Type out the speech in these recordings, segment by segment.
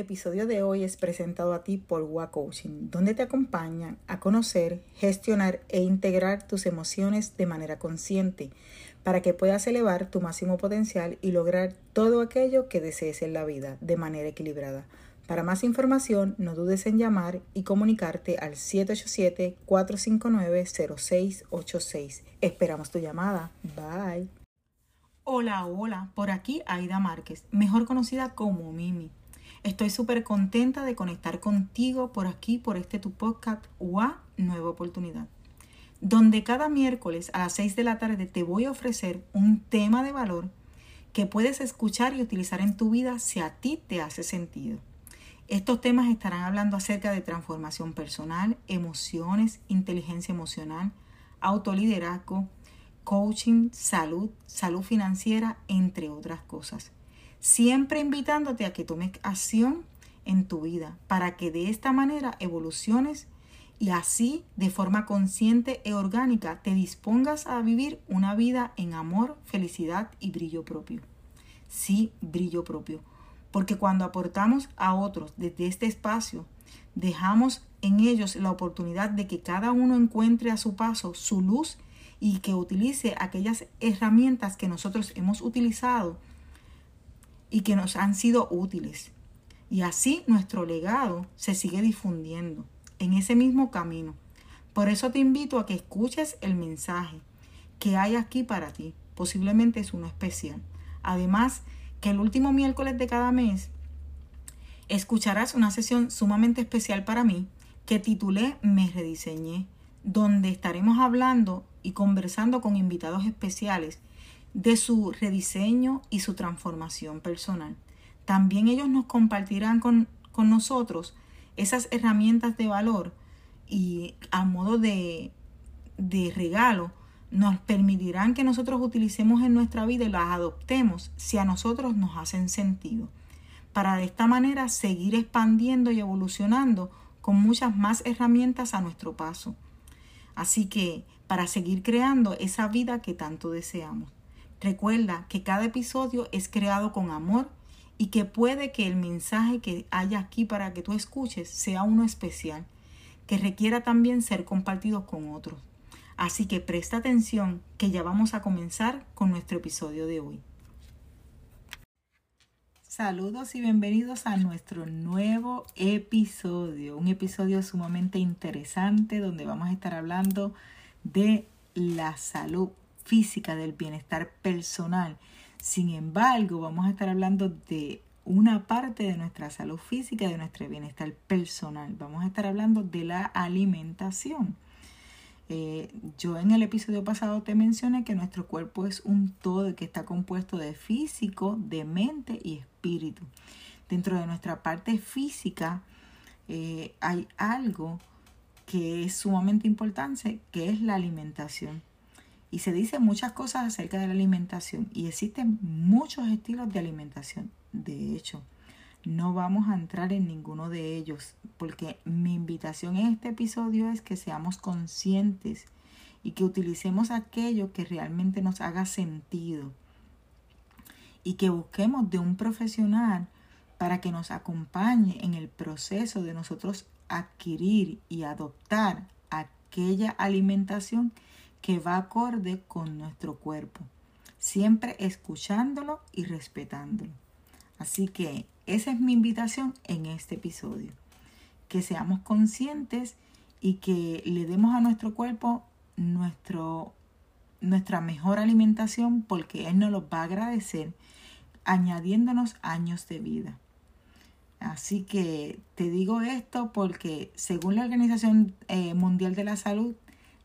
Episodio de hoy es presentado a ti por WA Coaching, donde te acompañan a conocer, gestionar e integrar tus emociones de manera consciente para que puedas elevar tu máximo potencial y lograr todo aquello que desees en la vida de manera equilibrada. Para más información, no dudes en llamar y comunicarte al 787-459-0686. Esperamos tu llamada. Bye. Hola, hola, por aquí Aida Márquez, mejor conocida como Mimi. Estoy súper contenta de conectar contigo por aquí, por este tu podcast UA Nueva Oportunidad, donde cada miércoles a las 6 de la tarde te voy a ofrecer un tema de valor que puedes escuchar y utilizar en tu vida si a ti te hace sentido. Estos temas estarán hablando acerca de transformación personal, emociones, inteligencia emocional, autoliderazgo, coaching, salud, salud financiera, entre otras cosas siempre invitándote a que tomes acción en tu vida para que de esta manera evoluciones y así de forma consciente e orgánica te dispongas a vivir una vida en amor, felicidad y brillo propio. Sí, brillo propio. Porque cuando aportamos a otros desde este espacio, dejamos en ellos la oportunidad de que cada uno encuentre a su paso su luz y que utilice aquellas herramientas que nosotros hemos utilizado y que nos han sido útiles. Y así nuestro legado se sigue difundiendo en ese mismo camino. Por eso te invito a que escuches el mensaje que hay aquí para ti. Posiblemente es uno especial. Además, que el último miércoles de cada mes escucharás una sesión sumamente especial para mí que titulé Me rediseñé, donde estaremos hablando y conversando con invitados especiales de su rediseño y su transformación personal. También ellos nos compartirán con, nosotros esas herramientas de valor y a modo de, de regalo nos permitirán que nosotros utilicemos en nuestra vida y las adoptemos si a nosotros nos hacen sentido. Para de esta manera seguir expandiendo y evolucionando con muchas más herramientas a nuestro paso. Así que para seguir creando esa vida que tanto deseamos. Recuerda que cada episodio es creado con amor y que puede que el mensaje que haya aquí para que tú escuches sea uno especial, que requiera también ser compartido con otros. Así que presta atención que ya vamos a comenzar con nuestro episodio de hoy. Saludos y bienvenidos a nuestro nuevo episodio, un episodio sumamente interesante donde vamos a estar hablando de la salud física, del bienestar personal. Sin embargo, vamos a estar hablando de una parte de nuestra salud física, de nuestro bienestar personal. Vamos a estar hablando de la alimentación. Eh, yo en el episodio pasado te mencioné que nuestro cuerpo es un todo que está compuesto de físico, de mente y espíritu. Dentro de nuestra parte física eh, hay algo que es sumamente importante, que es la alimentación. Y se dice muchas cosas acerca de la alimentación y existen muchos estilos de alimentación. De hecho, no vamos a entrar en ninguno de ellos porque mi invitación en este episodio es que seamos conscientes y que utilicemos aquello que realmente nos haga sentido y que busquemos de un profesional para que nos acompañe en el proceso de nosotros adquirir y adoptar aquella alimentación que va acorde con nuestro cuerpo, siempre escuchándolo y respetándolo. Así que esa es mi invitación en este episodio, que seamos conscientes y que le demos a nuestro cuerpo nuestro, nuestra mejor alimentación porque Él nos lo va a agradecer añadiéndonos años de vida. Así que te digo esto porque según la Organización eh, Mundial de la Salud,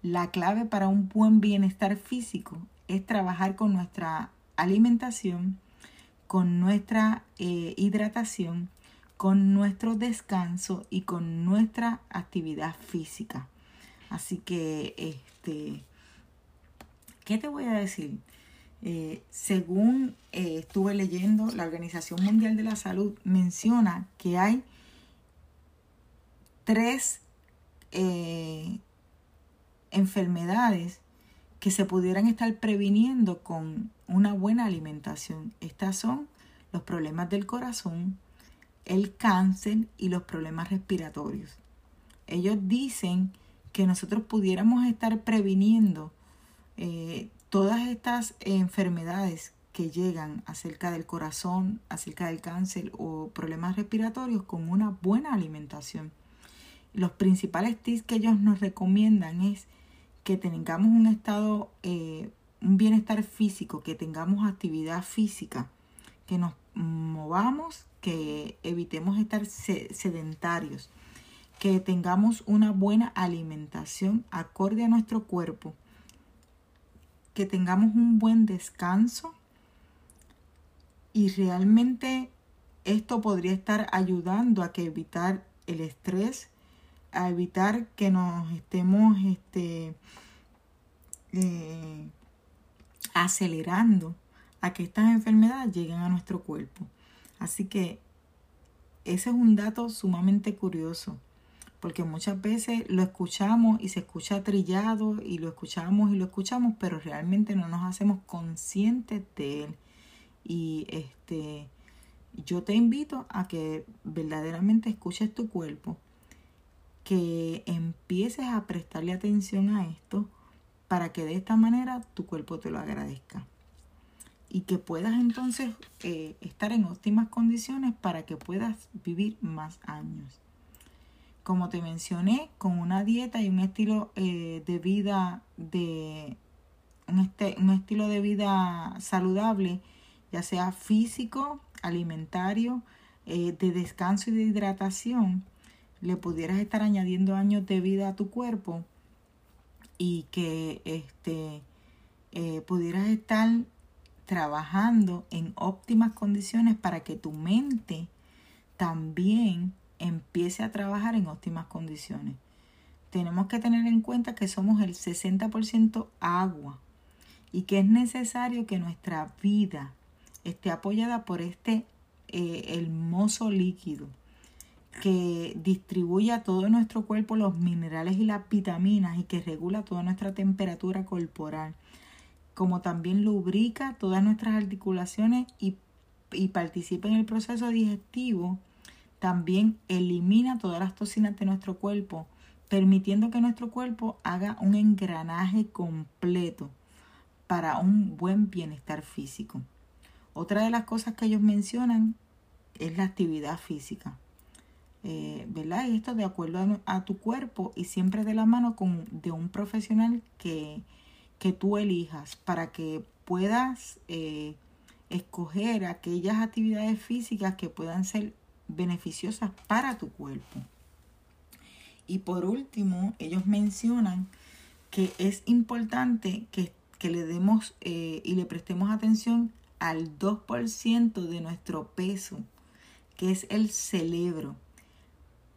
la clave para un buen bienestar físico es trabajar con nuestra alimentación, con nuestra eh, hidratación, con nuestro descanso y con nuestra actividad física. Así que, este, ¿qué te voy a decir? Eh, según eh, estuve leyendo, la Organización Mundial de la Salud menciona que hay tres enfermedades que se pudieran estar previniendo con una buena alimentación. Estas son los problemas del corazón, el cáncer y los problemas respiratorios. Ellos dicen que nosotros pudiéramos estar previniendo eh, todas estas enfermedades que llegan acerca del corazón, acerca del cáncer o problemas respiratorios con una buena alimentación. Los principales tips que ellos nos recomiendan es que tengamos un estado, eh, un bienestar físico, que tengamos actividad física, que nos movamos, que evitemos estar sedentarios, que tengamos una buena alimentación acorde a nuestro cuerpo, que tengamos un buen descanso. Y realmente esto podría estar ayudando a que evitar el estrés, a evitar que nos estemos este, eh, acelerando a que estas enfermedades lleguen a nuestro cuerpo. Así que ese es un dato sumamente curioso, porque muchas veces lo escuchamos y se escucha trillado y lo escuchamos y lo escuchamos, pero realmente no nos hacemos conscientes de él. Y este, yo te invito a que verdaderamente escuches tu cuerpo, que empieces a prestarle atención a esto para que de esta manera tu cuerpo te lo agradezca. Y que puedas entonces eh, estar en óptimas condiciones para que puedas vivir más años. Como te mencioné, con una dieta y un estilo eh, de vida de un, este, un estilo de vida saludable, ya sea físico, alimentario, eh, de descanso y de hidratación, le pudieras estar añadiendo años de vida a tu cuerpo y que este, eh, pudieras estar trabajando en óptimas condiciones para que tu mente también empiece a trabajar en óptimas condiciones. Tenemos que tener en cuenta que somos el 60% agua y que es necesario que nuestra vida esté apoyada por este eh, hermoso líquido que distribuye a todo nuestro cuerpo los minerales y las vitaminas y que regula toda nuestra temperatura corporal, como también lubrica todas nuestras articulaciones y, y participa en el proceso digestivo, también elimina todas las toxinas de nuestro cuerpo, permitiendo que nuestro cuerpo haga un engranaje completo para un buen bienestar físico. Otra de las cosas que ellos mencionan es la actividad física. Eh, ¿Verdad? Esto de acuerdo a, tu cuerpo y siempre de la mano con, de un profesional que, que tú elijas para que puedas eh, escoger aquellas actividades físicas que puedan ser beneficiosas para tu cuerpo. Y por último, ellos mencionan que es importante que, le demos eh, y le prestemos atención al 2% de nuestro peso, que es el cerebro,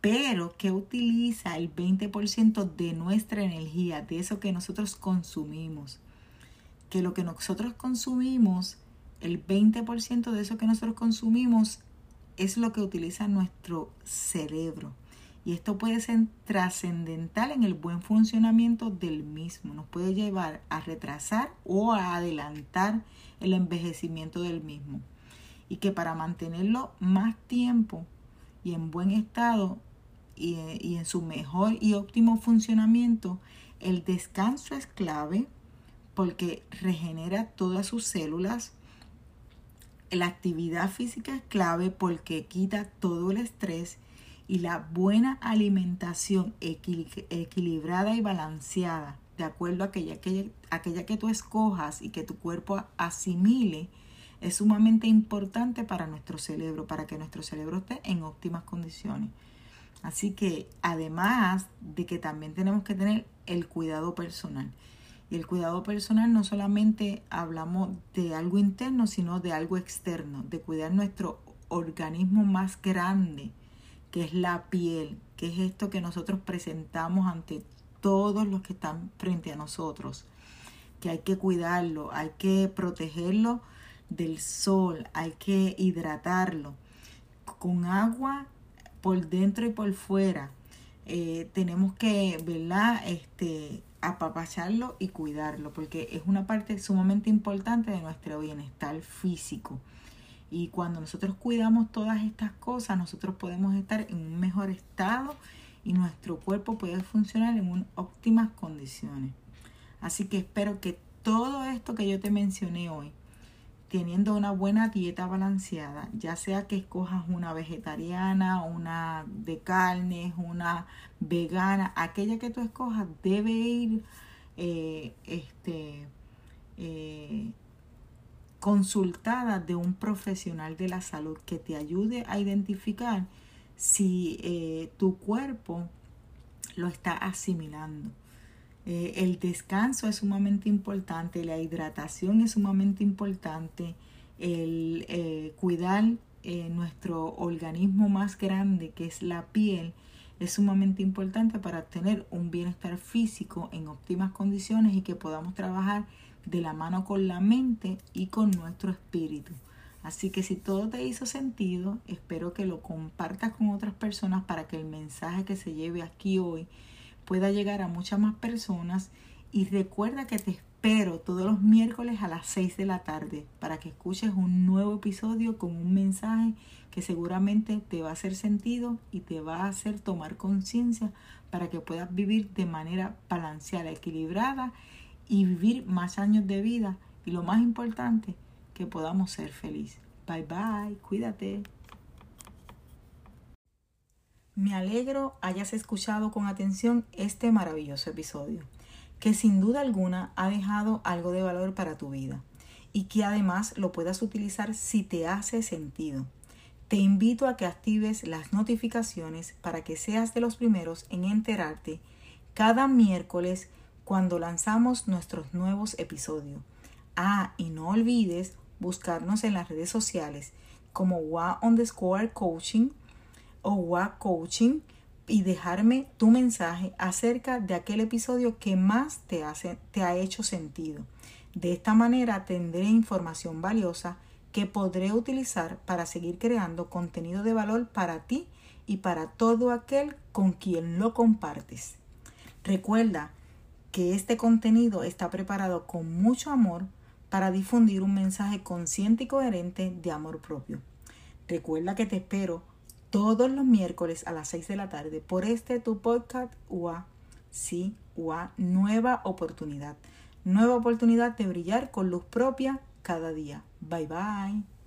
pero que utiliza el 20% de nuestra energía, de eso que nosotros consumimos. Que lo que nosotros consumimos, el 20% de eso que nosotros consumimos es lo que utiliza nuestro cerebro. Y esto puede ser trascendental en el buen funcionamiento del mismo. Nos puede llevar a retrasar o a adelantar el envejecimiento del mismo. Y que para mantenerlo más tiempo y en buen estado y, en su mejor y óptimo funcionamiento, el descanso es clave porque regenera todas sus células. La actividad física es clave porque quita todo el estrés y la buena alimentación equilibrada y balanceada, de acuerdo a aquella, aquella, que tú escojas y que tu cuerpo asimile, es sumamente importante para nuestro cerebro, para que nuestro cerebro esté en óptimas condiciones. Así que además de que también tenemos que tener el cuidado personal. Y el cuidado personal no solamente hablamos de algo interno, sino de algo externo, de cuidar nuestro organismo más grande, que es la piel, que es esto que nosotros presentamos ante todos los que están frente a nosotros, que hay que cuidarlo, hay que protegerlo del sol, hay que hidratarlo con agua por dentro y por fuera. Eh, tenemos que, ¿verdad? Este, apapacharlo y cuidarlo, porque es una parte sumamente importante de nuestro bienestar físico. Y cuando nosotros cuidamos todas estas cosas, nosotros podemos estar en un mejor estado y nuestro cuerpo puede funcionar en óptimas condiciones. Así que espero que todo esto que yo te mencioné hoy, teniendo una buena dieta balanceada, ya sea que escojas una vegetariana, una de carnes, una vegana, aquella que tú escojas debe ir eh, este, eh, consultada de un profesional de la salud que te ayude a identificar si eh, tu cuerpo lo está asimilando. Eh, el descanso es sumamente importante, la hidratación es sumamente importante, el eh, cuidar nuestro organismo más grande que es la piel es sumamente importante para tener un bienestar físico en óptimas condiciones y que podamos trabajar de la mano con la mente y con nuestro espíritu. Así que si todo te hizo sentido, espero que lo compartas con otras personas para que el mensaje que se lleve aquí hoy pueda llegar a muchas más personas. Y recuerda que te espero todos los miércoles a las 6 de la tarde para que escuches un nuevo episodio con un mensaje que seguramente te va a hacer sentido y te va a hacer tomar conciencia para que puedas vivir de manera balanceada, equilibrada y vivir más años de vida y lo más importante, que podamos ser felices. Bye bye, cuídate. Me alegro hayas escuchado con atención este maravilloso episodio, que sin duda alguna ha dejado algo de valor para tu vida y que además lo puedas utilizar si te hace sentido. Te invito a que actives las notificaciones para que seas de los primeros en enterarte cada miércoles cuando lanzamos nuestros nuevos episodios. Ah, y no olvides buscarnos en las redes sociales como WA coaching o WA coaching y dejarme tu mensaje acerca de aquel episodio que más te, hace, te ha hecho sentido. De esta manera tendré información valiosa que podré utilizar para seguir creando contenido de valor para ti y para todo aquel con quien lo compartes. Recuerda que este contenido está preparado con mucho amor para difundir un mensaje consciente y coherente de amor propio. Recuerda que te espero todos los miércoles a las 6 de la tarde por este tu podcast UA. Sí, UA, nueva oportunidad. Nueva oportunidad de brillar con luz propia cada día. Bye bye.